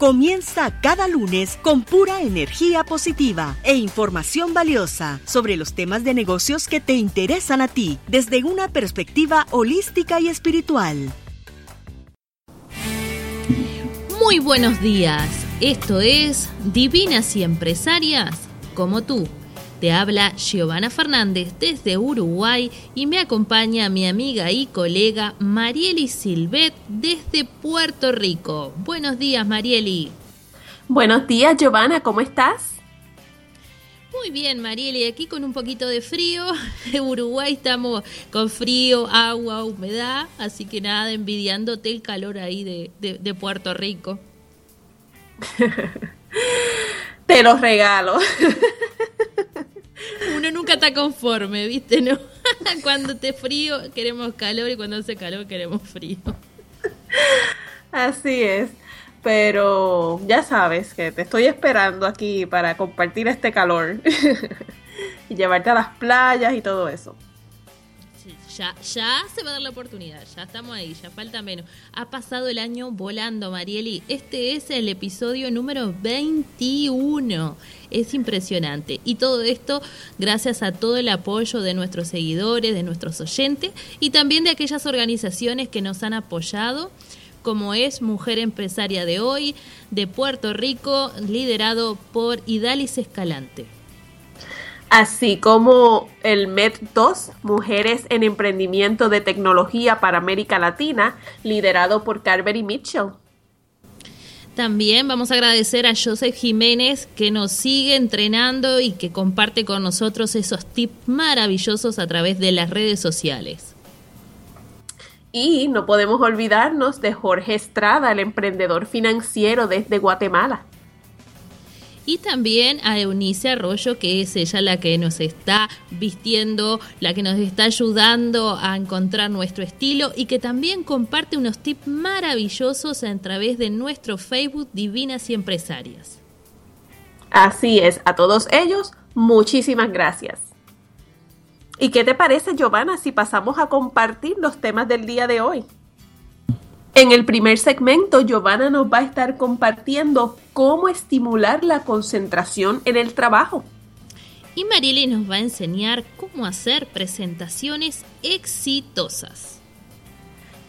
Comienza cada lunes con pura energía positiva e información valiosa sobre los temas de negocios que te interesan a ti desde una perspectiva holística y espiritual. Muy buenos días, esto es Divinas y Empresarias como tú te habla Giovanna Fernández desde Uruguay y me acompaña mi amiga y colega Marieli Silvet desde Puerto Rico. Buenos días, Marieli. Buenos días, Giovanna, ¿cómo estás? Muy bien, Marieli, aquí con un poquito de frío. En Uruguay estamos con frío, agua, humedad, así que nada, envidiándote el calor ahí de, de Puerto Rico. Te los regalo. Uno nunca está conforme, ¿viste? ¿No? cuando te frío queremos calor y cuando hace calor queremos frío. Así es. Pero ya sabes que te estoy esperando aquí para compartir este calor y llevarte a las playas y todo eso ya, se va a dar la oportunidad, ya estamos ahí, ya falta menos. Ha pasado el año volando, Marieli. Este es el episodio número 21. Es impresionante. Y todo esto gracias a todo el apoyo de nuestros seguidores, de nuestros oyentes y también de aquellas organizaciones que nos han apoyado como es Mujer Empresaria de Hoy, de Puerto Rico, liderado por Idalis Escalante así como el MED2, Mujeres en Emprendimiento de Tecnología para América Latina, liderado por Carberry Mitchell. También vamos a agradecer a Joseph Jiménez que nos sigue entrenando y que comparte con nosotros esos tips maravillosos a través de las redes sociales. Y no podemos olvidarnos de Jorge Estrada, el emprendedor financiero desde Guatemala y también a Eunice Arroyo, que es ella la que nos está vistiendo, la que nos está ayudando a encontrar nuestro estilo y que también comparte unos tips maravillosos a través de nuestro Facebook Divinas y Empresarias. Así es, a todos ellos, muchísimas gracias. ¿Y qué te parece, Giovanna, si pasamos a compartir los temas del día de hoy? En el primer segmento, Giovanna nos va a estar compartiendo cómo estimular la concentración en el trabajo. Y Marily nos va a enseñar cómo hacer presentaciones exitosas.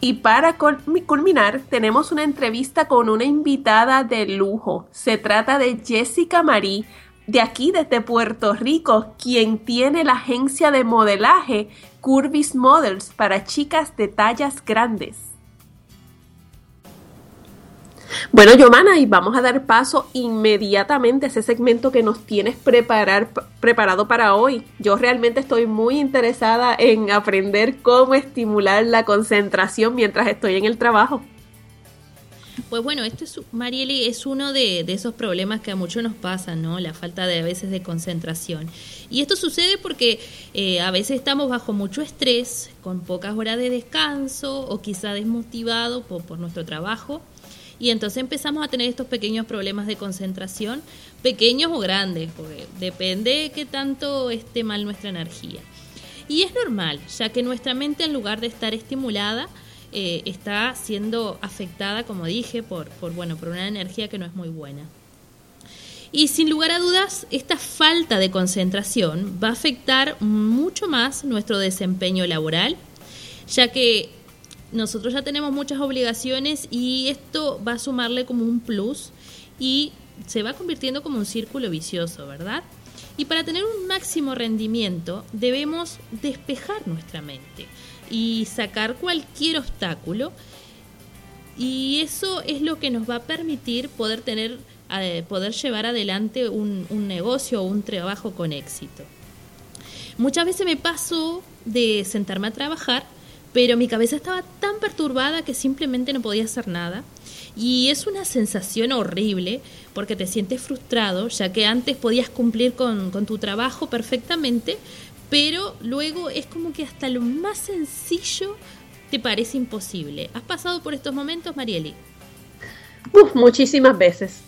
Y para culminar, tenemos una entrevista con una invitada de lujo. Se trata de Jessica Marie, de aquí desde Puerto Rico, quien tiene la agencia de modelaje Curvis Models para chicas de tallas grandes. Bueno, Yomana, y vamos a dar paso inmediatamente a ese segmento que nos tienes preparar, preparado para hoy. Yo realmente estoy muy interesada en aprender cómo estimular la concentración mientras estoy en el trabajo. Pues bueno, este es, Marieli, es uno de, esos problemas que a muchos nos pasan, ¿no? La falta de a veces de concentración. Y esto sucede porque eh, a veces estamos bajo mucho estrés, con pocas horas de descanso o quizá desmotivados por, por nuestro trabajo y entonces empezamos a tener estos pequeños problemas de concentración, pequeños o grandes, porque depende de qué tanto esté mal nuestra energía. Y es normal, ya que nuestra mente en lugar de estar estimulada, eh, está siendo afectada, como dije, por, por, bueno, por una energía que no es muy buena. Y sin lugar a dudas, esta falta de concentración va a afectar mucho más nuestro desempeño laboral, ya que nosotros ya tenemos muchas obligaciones y esto va a sumarle como un plus y se va convirtiendo como un círculo vicioso, ¿verdad? Y para tener un máximo rendimiento debemos despejar nuestra mente y sacar cualquier obstáculo y eso es lo que nos va a permitir poder tener eh, poder llevar adelante un, un negocio o un trabajo con éxito. Muchas veces me paso de sentarme a trabajar, pero mi cabeza estaba tan perturbada que simplemente no podía hacer nada. Y es una sensación horrible porque te sientes frustrado, ya que antes podías cumplir con, tu trabajo perfectamente, pero luego es como que hasta lo más sencillo te parece imposible. ¿Has pasado por estos momentos, Marieli? muchísimas veces.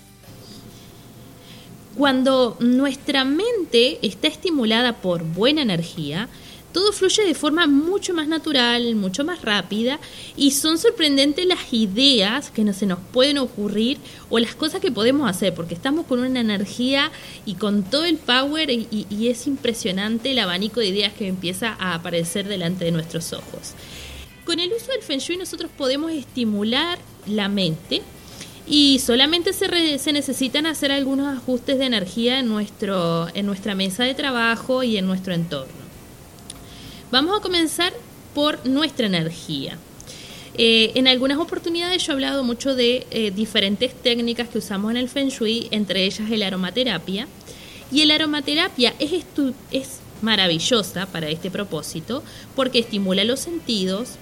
Cuando nuestra mente está estimulada por buena energía, todo fluye de forma mucho más natural, mucho más rápida y son sorprendentes las ideas que no se nos pueden ocurrir o las cosas que podemos hacer porque estamos con una energía y con todo el power y, es impresionante el abanico de ideas que empieza a aparecer delante de nuestros ojos. Con el uso del Feng Shui nosotros podemos estimular la mente y solamente se, se, necesitan hacer algunos ajustes de energía en, nuestro, en nuestra mesa de trabajo y en nuestro entorno. Vamos a comenzar por nuestra energía. Eh, en algunas oportunidades yo he hablado mucho de eh, diferentes técnicas que usamos en el Feng Shui, entre ellas el aromaterapia. Y el aromaterapia es, es maravillosa para este propósito porque estimula los sentidos.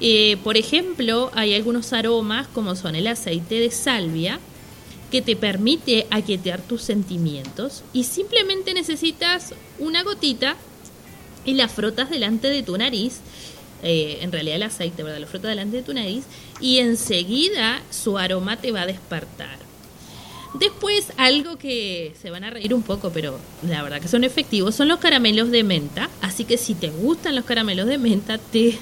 Eh, por ejemplo, hay algunos aromas como son el aceite de salvia que te permite aquietear tus sentimientos y simplemente necesitas una gotita y la frotas delante de tu nariz, eh, en realidad el aceite, ¿verdad? Lo frotas delante de tu nariz y enseguida su aroma te va a despertar. Después, algo que se van a reír un poco, pero la verdad que son efectivos, son los caramelos de menta. Así que si te gustan los caramelos de menta, te,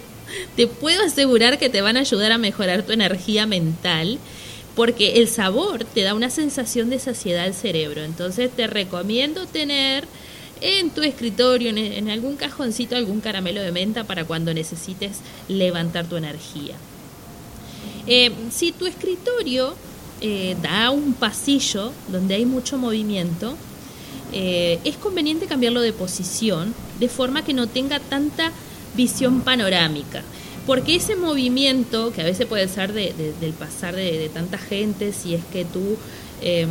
te puedo asegurar que te van a ayudar a mejorar tu energía mental porque el sabor te da una sensación de saciedad al cerebro. Entonces te recomiendo tener en tu escritorio, en, algún cajoncito, algún caramelo de menta para cuando necesites levantar tu energía. Eh, si tu escritorio eh, da un pasillo donde hay mucho movimiento, eh, es conveniente cambiarlo de posición de forma que no tenga tanta visión panorámica. Porque ese movimiento, que a veces puede ser del pasar de, de, tanta gente, si es que tú Em,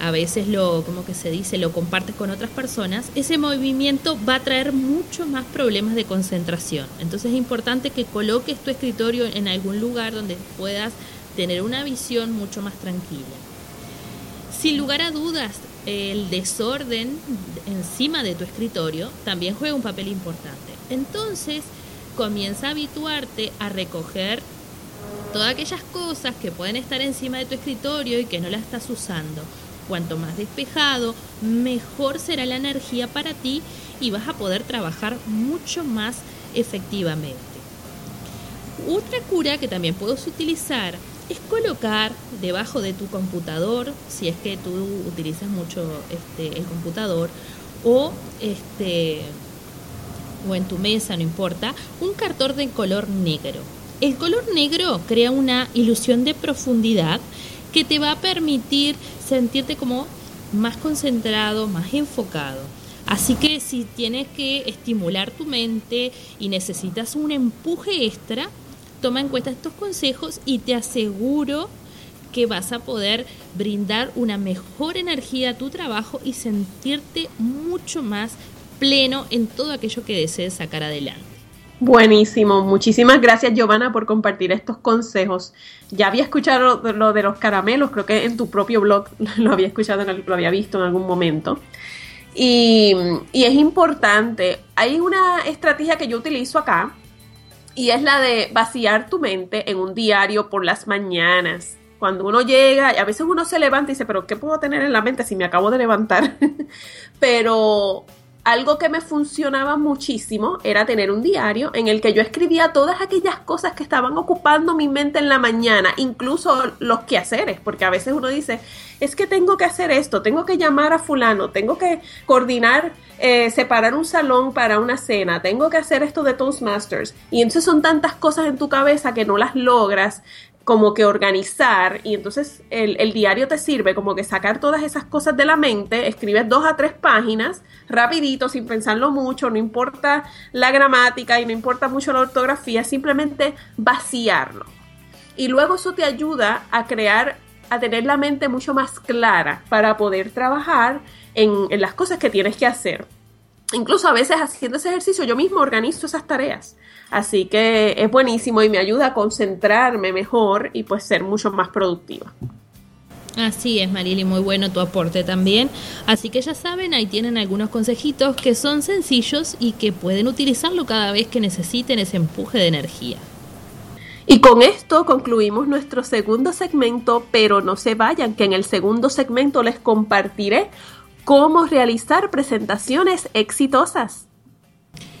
a veces lo, como que se dice, lo compartes con otras personas, ese movimiento va a traer mucho más problemas de concentración. Entonces es importante que coloques tu escritorio en algún lugar donde puedas tener una visión mucho más tranquila. Sin lugar a dudas, el desorden encima de tu escritorio también juega un papel importante. Entonces, comienza a habituarte a recoger todas aquellas cosas que pueden estar encima de tu escritorio y que no las estás usando. Cuanto más despejado, mejor será la energía para ti y vas a poder trabajar mucho más efectivamente. Otra cura que también puedes utilizar es colocar debajo de tu computador, si es que tú utilizas mucho este, el computador, o este o en tu mesa, no importa, un cartón de color negro. El color negro crea una ilusión de profundidad que te va a permitir sentirte como más concentrado, más enfocado. Así que si tienes que estimular tu mente y necesitas un empuje extra, toma en cuenta estos consejos y te aseguro que vas a poder brindar una mejor energía a tu trabajo y sentirte mucho más pleno en todo aquello que desees sacar adelante. Buenísimo, muchísimas gracias Giovanna por compartir estos consejos. Ya había escuchado lo de los caramelos, creo que en tu propio blog lo había escuchado, lo había visto en algún momento. Y, y es importante, hay una estrategia que yo utilizo acá y es la de vaciar tu mente en un diario por las mañanas. Cuando uno llega, a veces uno se levanta y dice, pero ¿qué puedo tener en la mente si me acabo de levantar? pero algo que me funcionaba muchísimo era tener un diario en el que yo escribía todas aquellas cosas que estaban ocupando mi mente en la mañana, incluso los quehaceres, porque a veces uno dice, es que tengo que hacer esto, tengo que llamar a fulano, tengo que coordinar, eh, separar un salón para una cena, tengo que hacer esto de Toastmasters. Y entonces son tantas cosas en tu cabeza que no las logras como que organizar y entonces el, diario te sirve como que sacar todas esas cosas de la mente, escribes dos a tres páginas, rapidito, sin pensarlo mucho, no importa la gramática y no importa mucho la ortografía, simplemente vaciarlo. Y luego eso te ayuda a crear, a tener la mente mucho más clara para poder trabajar en, en las cosas que tienes que hacer. Incluso a veces haciendo ese ejercicio yo mismo organizo esas tareas. Así que es buenísimo y me ayuda a concentrarme mejor y pues ser mucho más productiva. Así es, Marili, muy bueno tu aporte también. Así que ya saben, ahí tienen algunos consejitos que son sencillos y que pueden utilizarlo cada vez que necesiten ese empuje de energía. Y con esto concluimos nuestro segundo segmento, pero no se vayan, que en el segundo segmento les compartiré cómo realizar presentaciones exitosas.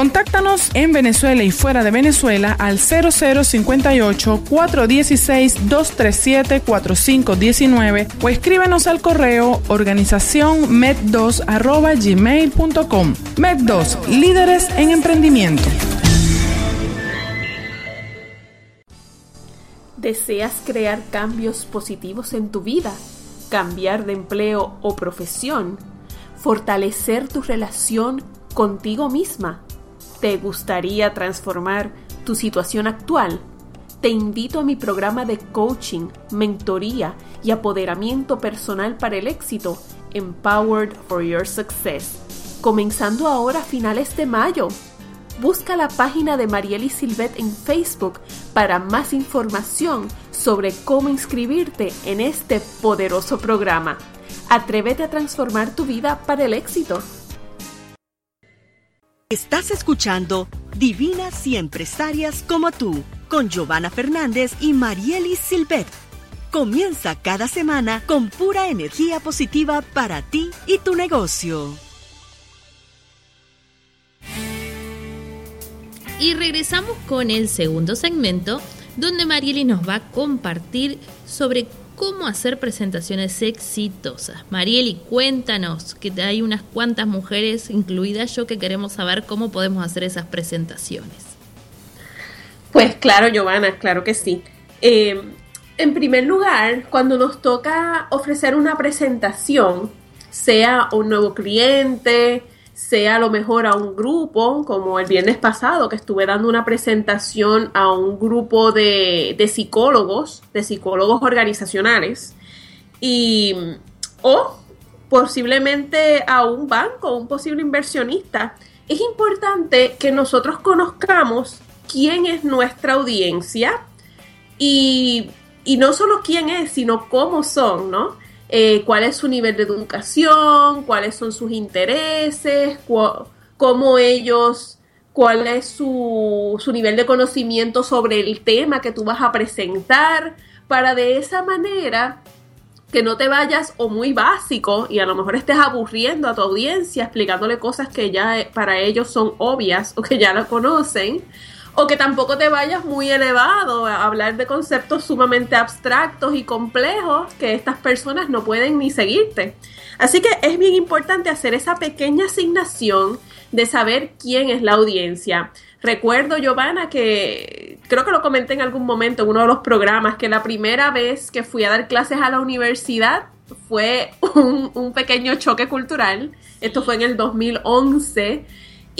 Contáctanos en Venezuela y fuera de Venezuela al 0058-416-237-4519 o escríbenos al correo organización med2.gmail.com. Med2, líderes en emprendimiento. ¿Deseas crear cambios positivos en tu vida? ¿Cambiar de empleo o profesión? ¿Fortalecer tu relación contigo misma? ¿Te gustaría transformar tu situación actual? Te invito a mi programa de coaching, mentoría y apoderamiento personal para el éxito, Empowered for Your Success, comenzando ahora a finales de mayo. Busca la página de Marieli Silvet en Facebook para más información sobre cómo inscribirte en este poderoso programa. Atrévete a transformar tu vida para el éxito. Estás escuchando Divinas y Empresarias como tú, con Giovanna Fernández y Marielis Silvet. Comienza cada semana con pura energía positiva para ti y tu negocio. Y regresamos con el segundo segmento, donde Marielis nos va a compartir sobre cómo hacer presentaciones exitosas. Marieli, cuéntanos, que hay unas cuantas mujeres, incluidas yo, que queremos saber cómo podemos hacer esas presentaciones. Pues claro, Giovanna, claro que sí. Eh, en primer lugar, cuando nos toca ofrecer una presentación, sea un nuevo cliente, sea a lo mejor a un grupo, como el viernes pasado que estuve dando una presentación a un grupo de, psicólogos, de psicólogos organizacionales, y, o posiblemente a un banco, un posible inversionista. Es importante que nosotros conozcamos quién es nuestra audiencia y, y no solo quién es, sino cómo son, ¿no? Eh, cuál es su nivel de educación, cuáles son sus intereses, cómo ellos, cuál es su, su nivel de conocimiento sobre el tema que tú vas a presentar, para de esa manera que no te vayas o muy básico y a lo mejor estés aburriendo a tu audiencia explicándole cosas que ya eh, para ellos son obvias o que ya la conocen, o que tampoco te vayas muy elevado a hablar de conceptos sumamente abstractos y complejos que estas personas no pueden ni seguirte. Así que es bien importante hacer esa pequeña asignación de saber quién es la audiencia. Recuerdo, Giovanna, que creo que lo comenté en algún momento en uno de los programas, que la primera vez que fui a dar clases a la universidad fue un, un pequeño choque cultural. Esto fue en el 2011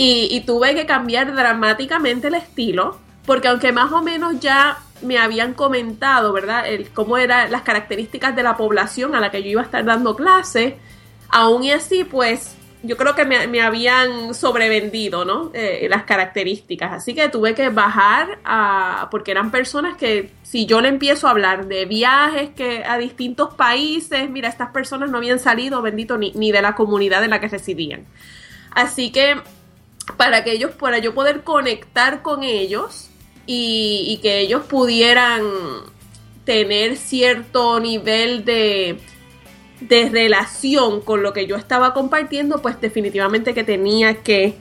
y, tuve que cambiar dramáticamente el estilo, porque aunque más o menos ya me habían comentado, ¿verdad? Cómo eran las características de la población a la que yo iba a estar dando clase, aún y así, pues yo creo que me, habían sobrevendido, ¿no? Eh, las características. Así que tuve que bajar a, porque eran personas que si yo le empiezo a hablar de viajes que a distintos países, mira, estas personas no habían salido, bendito, ni, ni de la comunidad en la que residían. Así que para que ellos, para yo poder conectar con ellos y, y que ellos pudieran tener cierto nivel de de relación con lo que yo estaba compartiendo, pues definitivamente que tenía que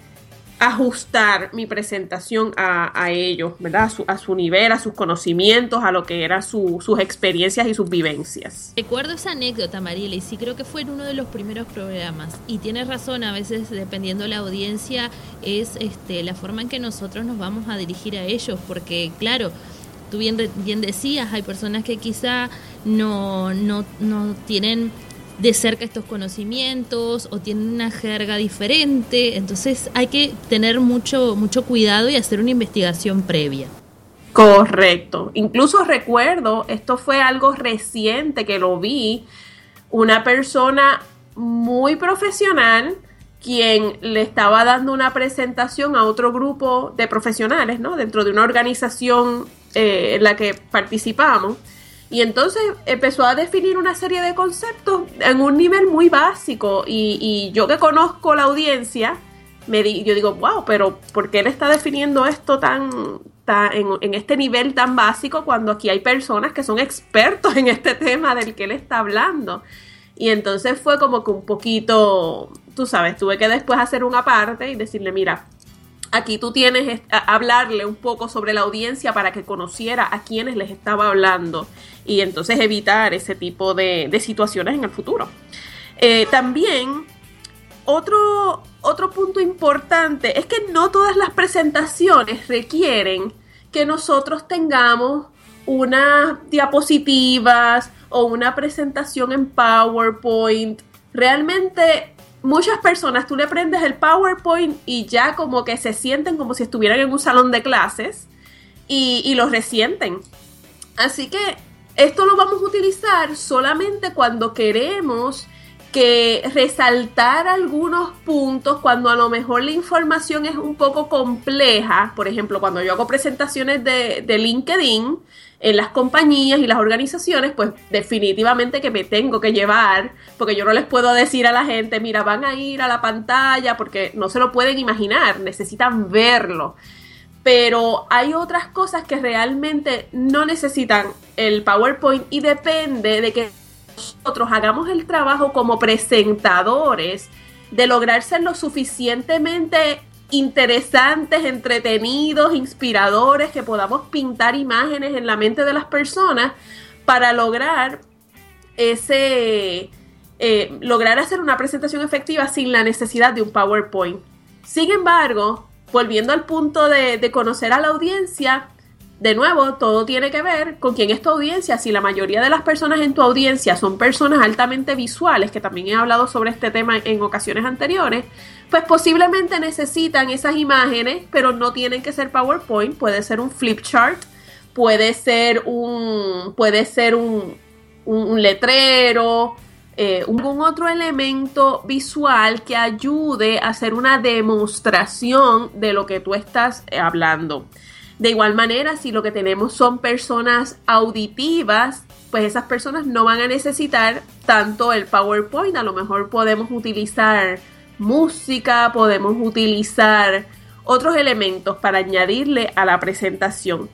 ajustar mi presentación a, ellos, ¿verdad? A su, nivel, a sus conocimientos, a lo que eran sus experiencias y sus vivencias. Recuerdo esa anécdota, Mariela, y sí creo que fue en uno de los primeros programas. Y tienes razón, a veces dependiendo de la audiencia, es este, la forma en que nosotros nos vamos a dirigir a ellos, porque claro, tú bien, bien decías, hay personas que quizá no, no, no tienen de cerca estos conocimientos o tienen una jerga diferente, entonces hay que tener mucho, mucho cuidado y hacer una investigación previa. Correcto. Incluso recuerdo, esto fue algo reciente que lo vi, una persona muy profesional quien le estaba dando una presentación a otro grupo de profesionales, ¿no? Dentro de una organización eh, en la que participamos y entonces empezó a definir una serie de conceptos en un nivel muy básico. Y, yo que conozco la audiencia, me di, yo digo, wow, pero ¿por qué él está definiendo esto tan, tan en, este nivel tan básico cuando aquí hay personas que son expertos en este tema del que él está hablando? Y entonces fue como que un poquito, tú sabes, tuve que después hacer una parte y decirle, mira, aquí tú tienes hablarle un poco sobre la audiencia para que conociera a quienes les estaba hablando y entonces evitar ese tipo de, situaciones en el futuro. Eh, también otro, otro punto importante es que no todas las presentaciones requieren que nosotros tengamos unas diapositivas o una presentación en PowerPoint. Realmente muchas personas tú le prendes el PowerPoint y ya como que se sienten como si estuvieran en un salón de clases y, y lo resienten. Así que esto lo vamos a utilizar solamente cuando queremos que resaltar algunos puntos cuando a lo mejor la información es un poco compleja. Por ejemplo, cuando yo hago presentaciones de, de LinkedIn, en las compañías y las organizaciones, pues definitivamente que me tengo que llevar, porque yo no les puedo decir a la gente, mira, van a ir a la pantalla, porque no se lo pueden imaginar, necesitan verlo. Pero hay otras cosas que realmente no necesitan el PowerPoint y depende de que nosotros hagamos el trabajo como presentadores de lograr ser lo suficientemente interesantes, entretenidos, inspiradores, que podamos pintar imágenes en la mente de las personas para lograr ese, eh, lograr hacer una presentación efectiva sin la necesidad de un PowerPoint. Sin embargo, volviendo al punto de, de conocer a la audiencia, de nuevo, todo tiene que ver con quién es tu audiencia. Si la mayoría de las personas en tu audiencia son personas altamente visuales, que también he hablado sobre este tema en ocasiones anteriores, pues posiblemente necesitan esas imágenes, pero no tienen que ser PowerPoint, puede ser un flip chart, puede ser un, puede ser un, un, letrero, eh, un, otro elemento visual que ayude a hacer una demostración de lo que tú estás eh, hablando. De igual manera, si lo que tenemos son personas auditivas, pues esas personas no van a necesitar tanto el PowerPoint, a lo mejor podemos utilizar música, podemos utilizar otros elementos para añadirle a la presentación.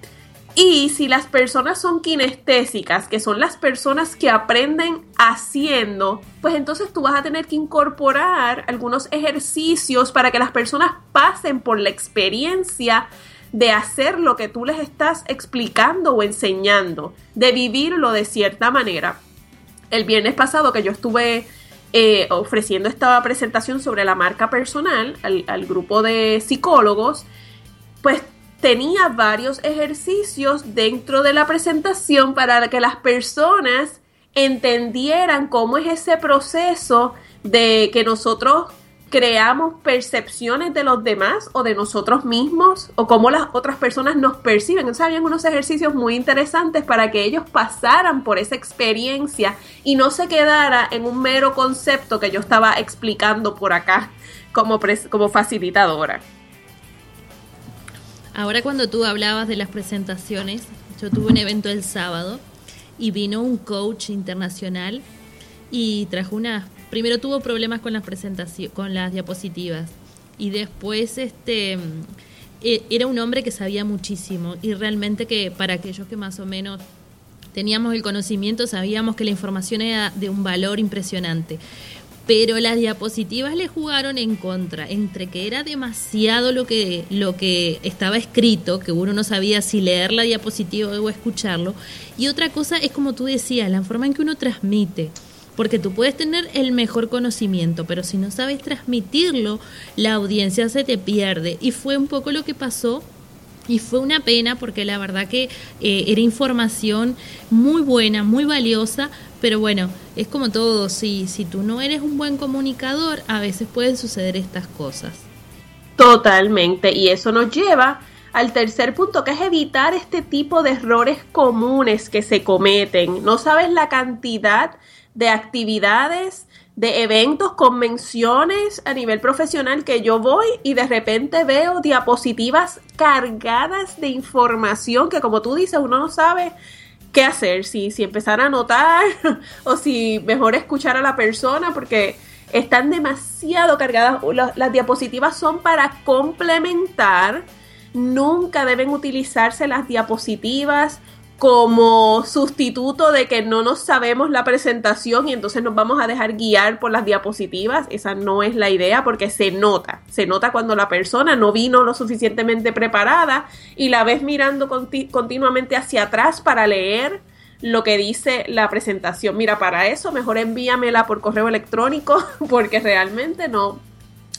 Y si las personas son kinestésicas, que son las personas que aprenden haciendo, pues entonces tú vas a tener que incorporar algunos ejercicios para que las personas pasen por la experiencia de hacer lo que tú les estás explicando o enseñando, de vivirlo de cierta manera. El viernes pasado que yo estuve eh, ofreciendo esta presentación sobre la marca personal al, al grupo de psicólogos, pues tenía varios ejercicios dentro de la presentación para que las personas entendieran cómo es ese proceso de que nosotros creamos percepciones de los demás o de nosotros mismos o cómo las otras personas nos perciben. Entonces habían unos ejercicios muy interesantes para que ellos pasaran por esa experiencia y no se quedara en un mero concepto que yo estaba explicando por acá como, como facilitadora. Ahora cuando tú hablabas de las presentaciones, yo tuve un evento el sábado y vino un coach internacional y trajo una primero tuvo problemas con las presentaciones con las diapositivas y después este e, era un hombre que sabía muchísimo y realmente que para aquellos que más o menos teníamos el conocimiento sabíamos que la información era de un valor impresionante pero las diapositivas le jugaron en contra, entre que era demasiado lo que, lo que estaba escrito, que uno no sabía si leer la diapositiva o escucharlo, y otra cosa es como tú decías, la forma en que uno transmite. Porque tú puedes tener el mejor conocimiento, pero si no sabes transmitirlo, la audiencia se te pierde. Y fue un poco lo que pasó y fue una pena porque la verdad que eh, era información muy buena, muy valiosa, pero bueno, es como todo, si, si tú no eres un buen comunicador, a veces pueden suceder estas cosas. Totalmente, y eso nos lleva al tercer punto, que es evitar este tipo de errores comunes que se cometen. No sabes la cantidad de actividades, de eventos, convenciones a nivel profesional que yo voy y de repente veo diapositivas cargadas de información que como tú dices, uno no sabe qué hacer, si, si empezar a anotar o si mejor escuchar a la persona porque están demasiado cargadas. Las, diapositivas son para complementar, nunca deben utilizarse las diapositivas como sustituto de que no nos sabemos la presentación y entonces nos vamos a dejar guiar por las diapositivas. Esa no es la idea porque se nota. Se nota cuando la persona no vino lo suficientemente preparada y la ves mirando continuamente hacia atrás para leer lo que dice la presentación. Mira, para eso mejor envíamela por correo electrónico porque realmente no,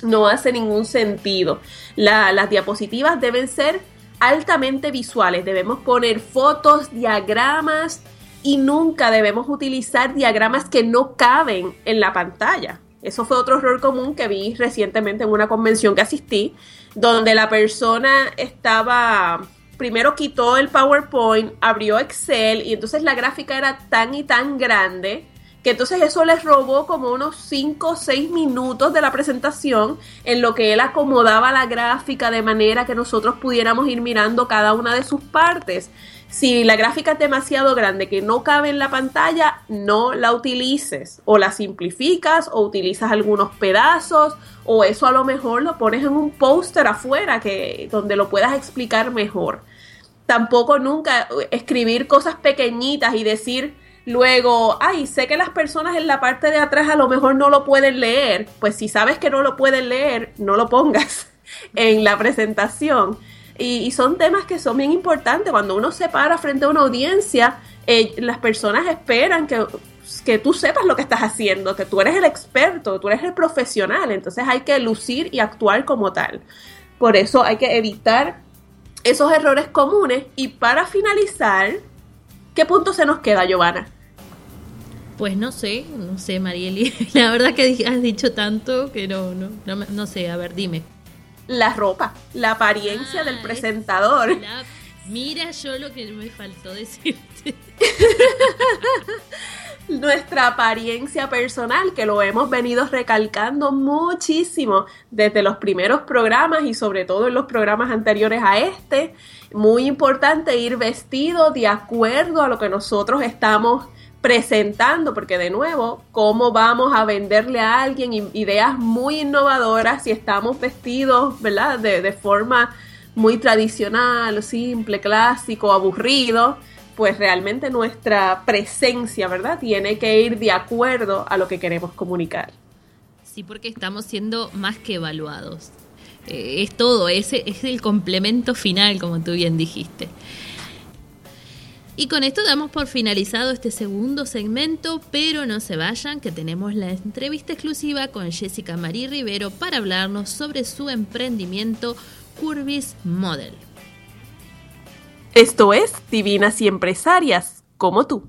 no hace ningún sentido. las diapositivas deben ser altamente visuales. Debemos poner fotos, diagramas y nunca debemos utilizar diagramas que no caben en la pantalla. Eso fue otro error común que vi recientemente en una convención que asistí, donde la persona estaba, primero quitó el PowerPoint, abrió Excel y entonces la gráfica era tan y tan grande que entonces eso les robó como unos 5 o 6 minutos de la presentación en lo que él acomodaba la gráfica de manera que nosotros pudiéramos ir mirando cada una de sus partes. Si la gráfica es demasiado grande que no cabe en la pantalla, no la utilices o la simplificas o utilizas algunos pedazos o eso a lo mejor lo pones en un póster afuera que donde lo puedas explicar mejor. Tampoco nunca escribir cosas pequeñitas y decir Luego, ay, sé que las personas en la parte de atrás a lo mejor no lo pueden leer. Pues si sabes que no lo pueden leer, no lo pongas en la presentación. Y, son temas que son bien importantes. Cuando uno se para frente a una audiencia, eh, las personas esperan que, que tú sepas lo que estás haciendo, que tú eres el experto, tú eres el profesional. Entonces hay que lucir y actuar como tal. Por eso hay que evitar esos errores comunes. Y para finalizar, ¿qué punto se nos queda, Giovanna? Pues no sé, no sé, Marieli. La verdad que has dicho tanto que no, no, no, sé. A ver, dime. La ropa, la apariencia del ah, presentador. mira yo lo que me faltó decirte. Nuestra apariencia personal, que lo hemos venido recalcando muchísimo desde los primeros programas y sobre todo en los programas anteriores a este. Muy importante ir vestido de acuerdo a lo que nosotros estamos presentando, porque de nuevo, ¿cómo vamos a venderle a alguien ideas muy innovadoras si estamos vestidos, ¿verdad? De, de forma muy tradicional, simple, clásico, aburrido, pues realmente nuestra presencia, ¿verdad? Tiene que ir de acuerdo a lo que queremos comunicar. Sí, porque estamos siendo más que evaluados. Eh, es todo, ese es el complemento final, como tú bien dijiste. Y con esto damos por finalizado este segundo segmento, pero no se vayan, que tenemos la entrevista exclusiva con Jessica Marie Rivero para hablarnos sobre su emprendimiento Curvis Model. Esto es Divinas y Empresarias, como tú.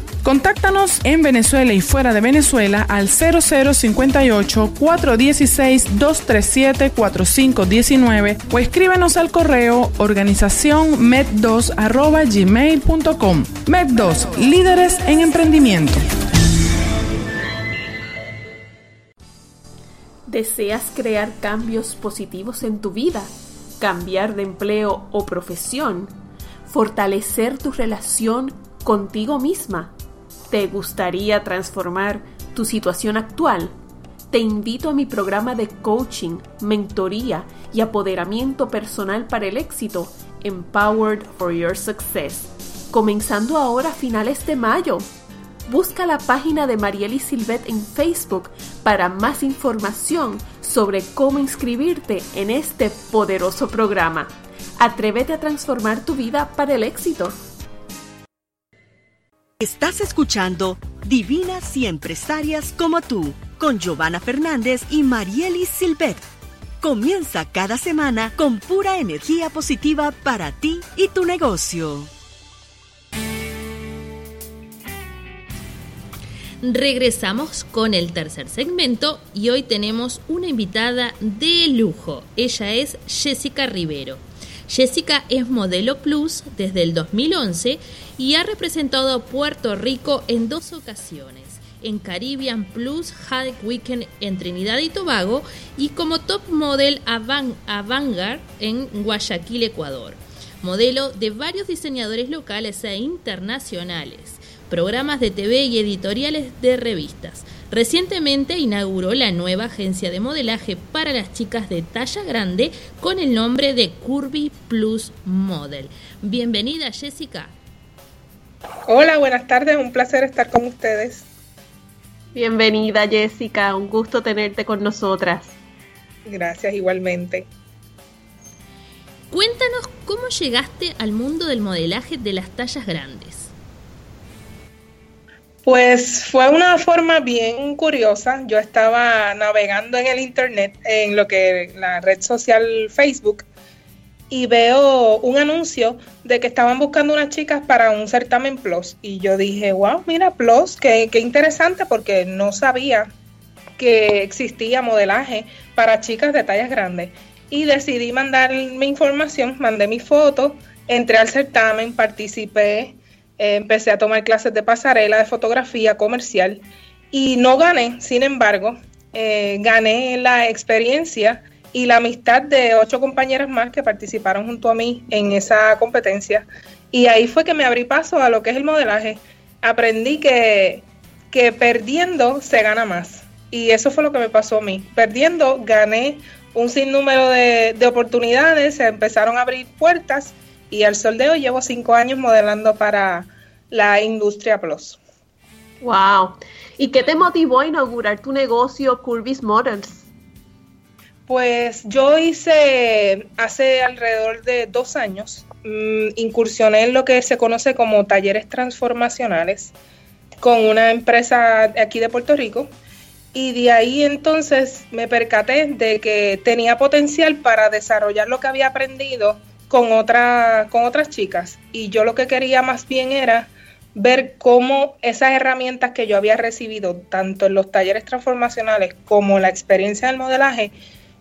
Contáctanos en Venezuela y fuera de Venezuela al 0058-416-237-4519 o escríbenos al correo organización med2.gmail.com. Med2, líderes en emprendimiento. ¿Deseas crear cambios positivos en tu vida? ¿Cambiar de empleo o profesión? ¿Fortalecer tu relación contigo misma? ¿Te gustaría transformar tu situación actual? Te invito a mi programa de coaching, mentoría y apoderamiento personal para el éxito, Empowered for Your Success, comenzando ahora a finales de mayo. Busca la página de Marieli Silvet en Facebook para más información sobre cómo inscribirte en este poderoso programa. Atrévete a transformar tu vida para el éxito. Estás escuchando Divinas y Empresarias como tú, con Giovanna Fernández y Marielis Silvet. Comienza cada semana con pura energía positiva para ti y tu negocio. Regresamos con el tercer segmento y hoy tenemos una invitada de lujo. Ella es Jessica Rivero. Jessica es modelo plus desde el 2011 y ha representado a Puerto Rico en dos ocasiones, en Caribbean Plus Hard Weekend en Trinidad y Tobago y como top model a, Vanguard en Guayaquil, Ecuador. Modelo de varios diseñadores locales e internacionales, programas de TV y editoriales de revistas. Recientemente inauguró la nueva agencia de modelaje para las chicas de talla grande con el nombre de Curvy Plus Model. Bienvenida Jessica. Hola, buenas tardes, un placer estar con ustedes. Bienvenida Jessica, un gusto tenerte con nosotras. Gracias igualmente. Cuéntanos cómo llegaste al mundo del modelaje de las tallas grandes. Pues fue una forma bien curiosa. Yo estaba navegando en el internet, en lo que la red social Facebook, y veo un anuncio de que estaban buscando unas chicas para un certamen Plus. Y yo dije, wow, mira, Plus, qué, qué interesante porque no sabía que existía modelaje para chicas de tallas grandes. Y decidí mandar mi información, mandé mi foto, entré al certamen, participé, empecé a tomar clases de pasarela, de fotografía comercial y no gané, sin embargo, eh, gané la experiencia y la amistad de ocho compañeras más que participaron junto a mí en esa competencia. Y ahí fue que me abrí paso a lo que es el modelaje. Aprendí que, que perdiendo se gana más. Y eso fue lo que me pasó a mí. Perdiendo gané un sinnúmero de, de oportunidades, se empezaron a abrir puertas y al sol de hoy llevo cinco años modelando para la industria Plus. Wow. ¿Y qué te motivó a inaugurar tu negocio Curvis Models? Pues yo hice hace alrededor de dos años, mm, incursioné en lo que se conoce como talleres transformacionales con una empresa aquí de Puerto Rico y de ahí entonces me percaté de que tenía potencial para desarrollar lo que había aprendido con, otra, con otras chicas y yo lo que quería más bien era ver cómo esas herramientas que yo había recibido tanto en los talleres transformacionales como la experiencia del modelaje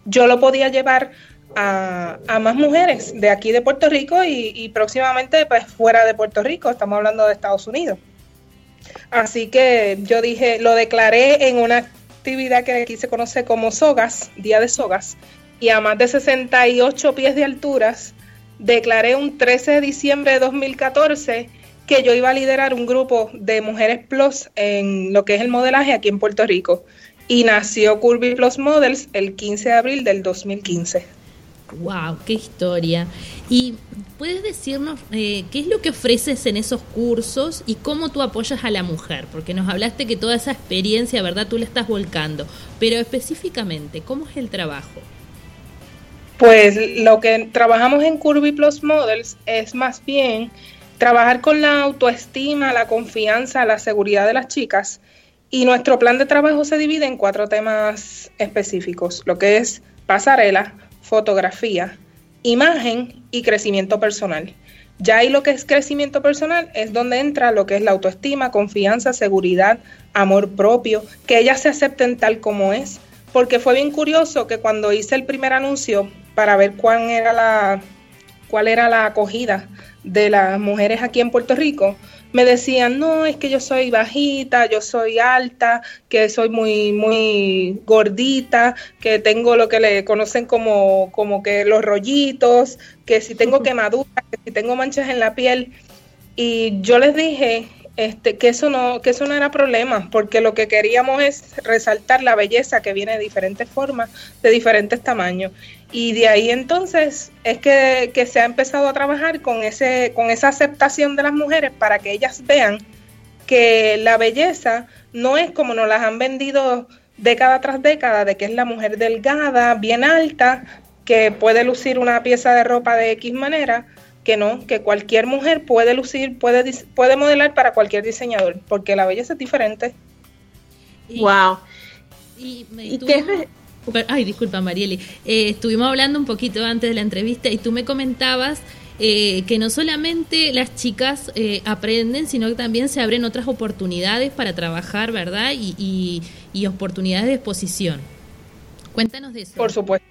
yo lo podía llevar a, más mujeres de aquí de Puerto Rico y, próximamente pues fuera de Puerto Rico, estamos hablando de Estados Unidos. Así que yo dije, lo declaré en una actividad que aquí se conoce como sogas, Día de Sogas, y a más de 68 pies de alturas declaré un 13 de diciembre de 2014 que yo iba a liderar un grupo de mujeres plus en lo que es el modelaje aquí en Puerto Rico. Y nació Curvy Plus Models el 15 de abril del 2015. ¡Wow! ¡Qué historia! Y puedes decirnos eh, qué es lo que ofreces en esos cursos y cómo tú apoyas a la mujer, porque nos hablaste que toda esa experiencia, ¿verdad? Tú la estás volcando, pero específicamente, ¿cómo es el trabajo? Pues lo que trabajamos en Curvy Plus Models es más bien trabajar con la autoestima, la confianza, la seguridad de las chicas. Y nuestro plan de trabajo se divide en cuatro temas específicos, lo que es pasarela, fotografía, imagen y crecimiento personal. Ya ahí lo que es crecimiento personal es donde entra lo que es la autoestima, confianza, seguridad, amor propio, que ellas se acepten tal como es. Porque fue bien curioso que cuando hice el primer anuncio para ver cuál era la, cuál era la acogida de las mujeres aquí en Puerto Rico, me decían, no, es que yo soy bajita, yo soy alta, que soy muy, muy gordita, que tengo lo que le conocen como, como que los rollitos, que si tengo quemaduras, que si tengo manchas en la piel. Y yo les dije este, que eso no, que eso no era problema, porque lo que queríamos es resaltar la belleza que viene de diferentes formas, de diferentes tamaños. Y de ahí entonces es que, se ha empezado a trabajar con, ese, con esa aceptación de las mujeres para que ellas vean que la belleza no es como nos las han vendido década tras década, de que es la mujer delgada, bien alta, que puede lucir una pieza de ropa de X manera, que no, que cualquier mujer puede lucir, puede, puede modelar para cualquier diseñador, porque la belleza es diferente. wow. Y, qué Ay, disculpa, Marieli. Eh, estuvimos hablando un poquito antes de la entrevista y tú me comentabas eh, que no solamente las chicas eh, aprenden, sino que también se abren otras oportunidades para trabajar, ¿verdad? Y, oportunidades de exposición. Cuéntanos de eso. Por supuesto.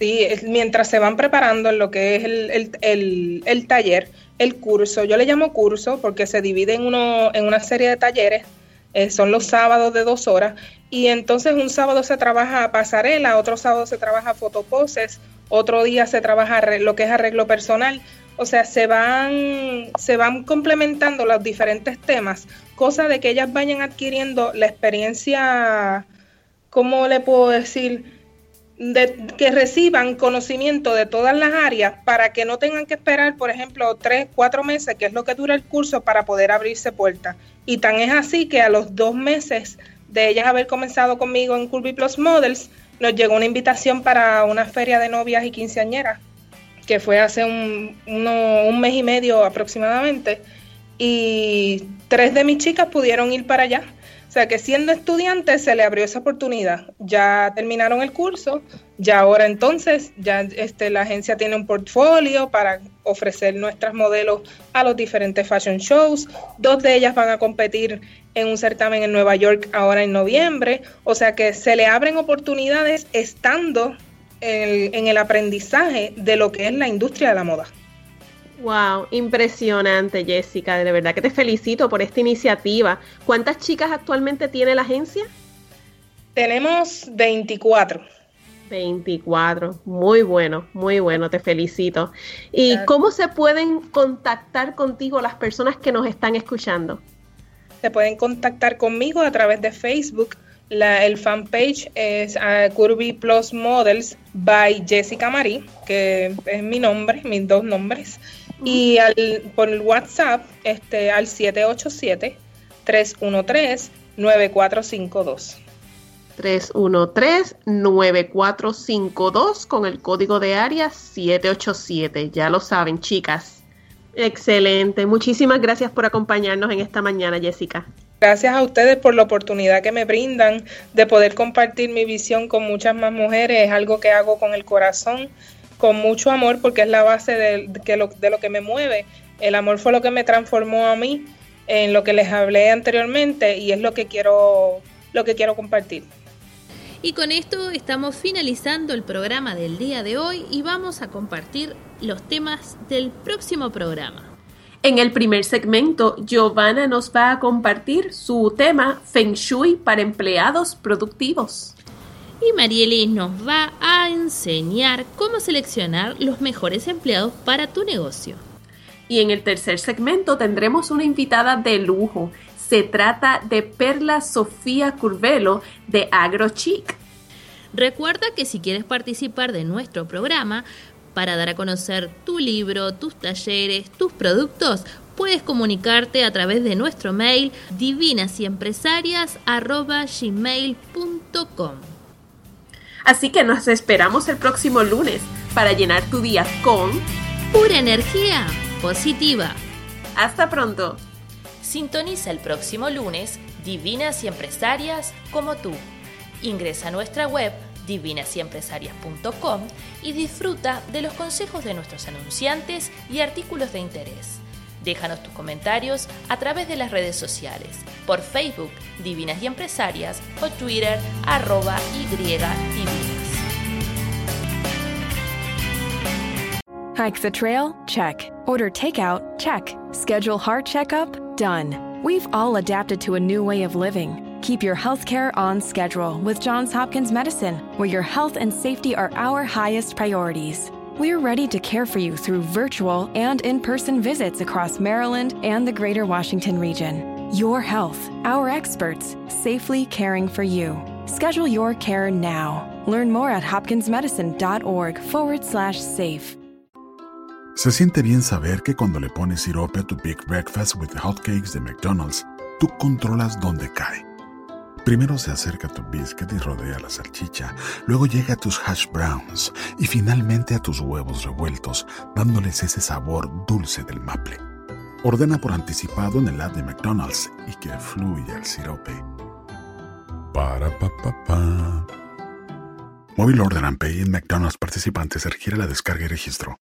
Sí, mientras se van preparando en lo que es el, taller, el curso, yo le llamo curso porque se divide en, uno, en una serie de talleres, son los sábados de dos horas, y entonces un sábado se trabaja pasarela, otro sábado se trabaja fotoposes, otro día se trabaja lo que es arreglo personal. O sea, se van, se van complementando los diferentes temas, cosa de que ellas vayan adquiriendo la experiencia, ¿cómo le puedo decir? De, que reciban conocimiento de todas las áreas para que no tengan que esperar, por ejemplo, tres, cuatro meses, que es lo que dura el curso, para poder abrirse puertas. Y tan es así que a los dos meses de ellas haber comenzado conmigo en Curvy Plus Models, nos llegó una invitación para una feria de novias y quinceañeras, que fue hace un, un mes y medio aproximadamente, y tres de mis chicas pudieron ir para allá. Sea que siendo estudiantes se le abrió esa oportunidad. Ya terminaron el curso, ya ahora entonces ya este, la agencia tiene un portfolio para ofrecer nuestros modelos a los diferentes fashion shows. Dos de ellas van a competir en un certamen en Nueva York ahora en noviembre. O sea que se le abren oportunidades estando en el, aprendizaje de lo que es la industria de la moda. Wow, impresionante Jessica, de verdad que te felicito por esta iniciativa. ¿Cuántas chicas actualmente tiene la agencia? Tenemos 24. 24, muy bueno, muy bueno, te felicito. ¿Y cómo se pueden contactar contigo las personas que nos están escuchando? se pueden contactar conmigo a través de Facebook. La, el fanpage es uh, Curvy Plus Models by Jessica Marie, que es mi nombre, mis dos nombres. Y al, por el WhatsApp este, al 787-313-9452. 313-9452 con el código de área 787. Ya lo saben, chicas. Excelente. Muchísimas gracias por acompañarnos en esta mañana, Jessica. Gracias a ustedes por la oportunidad que me brindan de poder compartir mi visión con muchas más mujeres. Es algo que hago con el corazón, con mucho amor, porque es la base de, lo, de lo que me mueve. El amor fue lo que me transformó a mí en lo que les hablé anteriormente y es lo que quiero, lo que quiero compartir. Y con esto estamos finalizando el programa del día de hoy y vamos a compartir los temas del próximo programa. En el primer segmento, Giovanna nos va a compartir su tema Feng Shui para empleados productivos. Y Marielis nos va a enseñar cómo seleccionar los mejores empleados para tu negocio. Y en el tercer segmento tendremos una invitada de lujo. Se trata de Perla Sofía Curvelo de AgroChic. Recuerda que si quieres participar de nuestro programa para dar a conocer tu libro, tus talleres, tus productos, puedes comunicarte a través de nuestro mail divinasyempresarias.gmail.com Así que nos esperamos el próximo lunes para llenar tu día con pura energía positiva. Hasta pronto. Sintoniza el próximo lunes Divinas y Empresarias como tú. Ingresa a nuestra web divinasyempresarias.com y disfruta de los consejos de nuestros anunciantes y artículos de interés. Déjanos tus comentarios a través de las redes sociales, por Facebook Divinas y Empresarias o Twitter arroba y divinas. Hike the trail? Check. Order takeout? Check. Schedule heart checkup? Done. We've all adapted to a new way of living. Keep your healthcare on schedule with Johns Hopkins Medicine, where your health and safety are our highest priorities. We're ready to care for you through virtual and in person visits across Maryland and the greater Washington region. Your health, our experts, safely caring for you. Schedule your care now. Learn more at hopkinsmedicine.org forward slash safe. Se siente bien saber que cuando le pones sirope a tu Big Breakfast with Hotcakes de McDonald's, tú controlas dónde cae. Primero se acerca tu biscuit y rodea la salchicha, luego llega a tus hash browns y finalmente a tus huevos revueltos, dándoles ese sabor dulce del maple. Ordena por anticipado en el app de McDonald's y que fluya el sirope. Para pa pa pa. Móvil Order and Pay en McDonald's participantes requiere la descarga y registro.